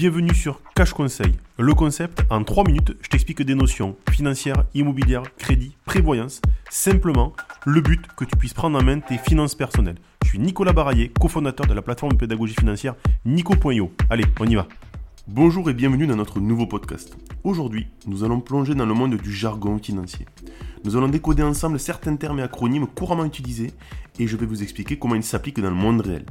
Bienvenue sur Cash Conseil. Le concept, en 3 minutes, je t'explique des notions financières, immobilières, crédit, prévoyance. Simplement, le but que tu puisses prendre en main tes finances personnelles. Je suis Nicolas Baraillé, cofondateur de la plateforme de pédagogie financière Nico.io. Allez, on y va. Bonjour et bienvenue dans notre nouveau podcast. Aujourd'hui, nous allons plonger dans le monde du jargon financier. Nous allons décoder ensemble certains termes et acronymes couramment utilisés et je vais vous expliquer comment ils s'appliquent dans le monde réel.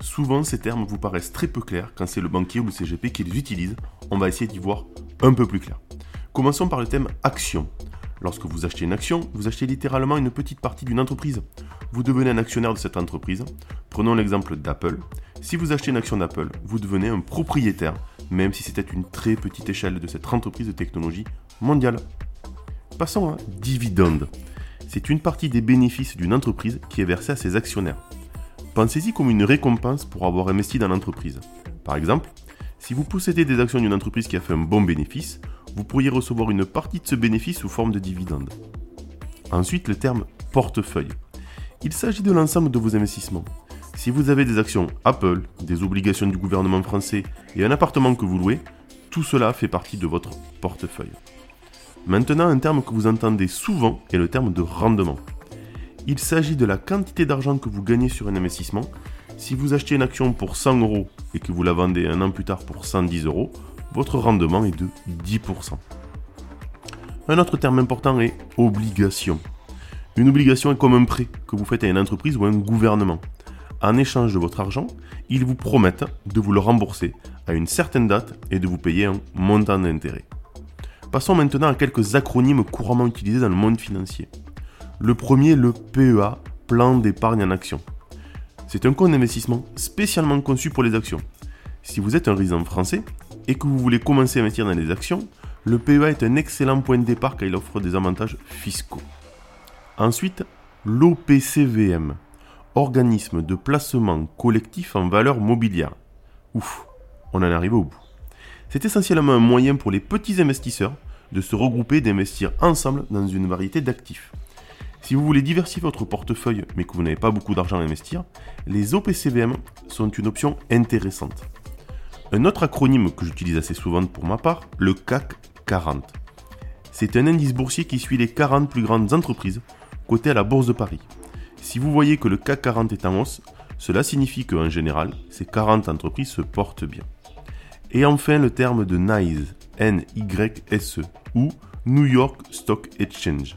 Souvent, ces termes vous paraissent très peu clairs quand c'est le banquier ou le CGP qui les utilise. On va essayer d'y voir un peu plus clair. Commençons par le thème action. Lorsque vous achetez une action, vous achetez littéralement une petite partie d'une entreprise. Vous devenez un actionnaire de cette entreprise. Prenons l'exemple d'Apple. Si vous achetez une action d'Apple, vous devenez un propriétaire, même si c'était une très petite échelle de cette entreprise de technologie mondiale. Passons à dividende. C'est une partie des bénéfices d'une entreprise qui est versée à ses actionnaires. Pensez-y comme une récompense pour avoir investi dans l'entreprise. Par exemple, si vous possédez des actions d'une entreprise qui a fait un bon bénéfice, vous pourriez recevoir une partie de ce bénéfice sous forme de dividende. Ensuite, le terme portefeuille. Il s'agit de l'ensemble de vos investissements. Si vous avez des actions Apple, des obligations du gouvernement français et un appartement que vous louez, tout cela fait partie de votre portefeuille. Maintenant, un terme que vous entendez souvent est le terme de rendement. Il s'agit de la quantité d'argent que vous gagnez sur un investissement. Si vous achetez une action pour 100 euros et que vous la vendez un an plus tard pour 110 euros, votre rendement est de 10%. Un autre terme important est obligation. Une obligation est comme un prêt que vous faites à une entreprise ou à un gouvernement. En échange de votre argent, ils vous promettent de vous le rembourser à une certaine date et de vous payer un montant d'intérêt. Passons maintenant à quelques acronymes couramment utilisés dans le monde financier. Le premier, le PEA, plan d'épargne en action. C'est un compte d'investissement spécialement conçu pour les actions. Si vous êtes un résident français et que vous voulez commencer à investir dans les actions, le PEA est un excellent point de départ car il offre des avantages fiscaux. Ensuite, l'OPCVM, organisme de placement collectif en valeur mobilière. Ouf, on en arrive au bout. C'est essentiellement un moyen pour les petits investisseurs de se regrouper et d'investir ensemble dans une variété d'actifs. Si vous voulez diversifier votre portefeuille mais que vous n'avez pas beaucoup d'argent à investir, les OPCVM sont une option intéressante. Un autre acronyme que j'utilise assez souvent pour ma part, le CAC 40. C'est un indice boursier qui suit les 40 plus grandes entreprises cotées à la Bourse de Paris. Si vous voyez que le CAC 40 est en hausse, cela signifie qu'en général, ces 40 entreprises se portent bien. Et enfin le terme de NYSE, N-Y-S-E, ou New York Stock Exchange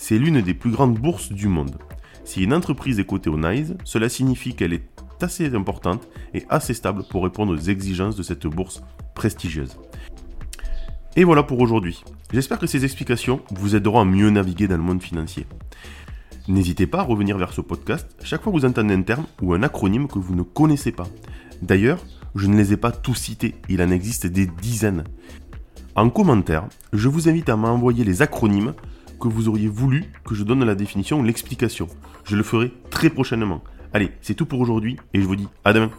c'est l'une des plus grandes bourses du monde. Si une entreprise est cotée au NYSE, cela signifie qu'elle est assez importante et assez stable pour répondre aux exigences de cette bourse prestigieuse. Et voilà pour aujourd'hui. J'espère que ces explications vous aideront à mieux naviguer dans le monde financier. N'hésitez pas à revenir vers ce podcast chaque fois que vous entendez un terme ou un acronyme que vous ne connaissez pas. D'ailleurs, je ne les ai pas tous cités, il en existe des dizaines. En commentaire, je vous invite à m'envoyer les acronymes que vous auriez voulu que je donne la définition ou l'explication. Je le ferai très prochainement. Allez, c'est tout pour aujourd'hui et je vous dis à demain.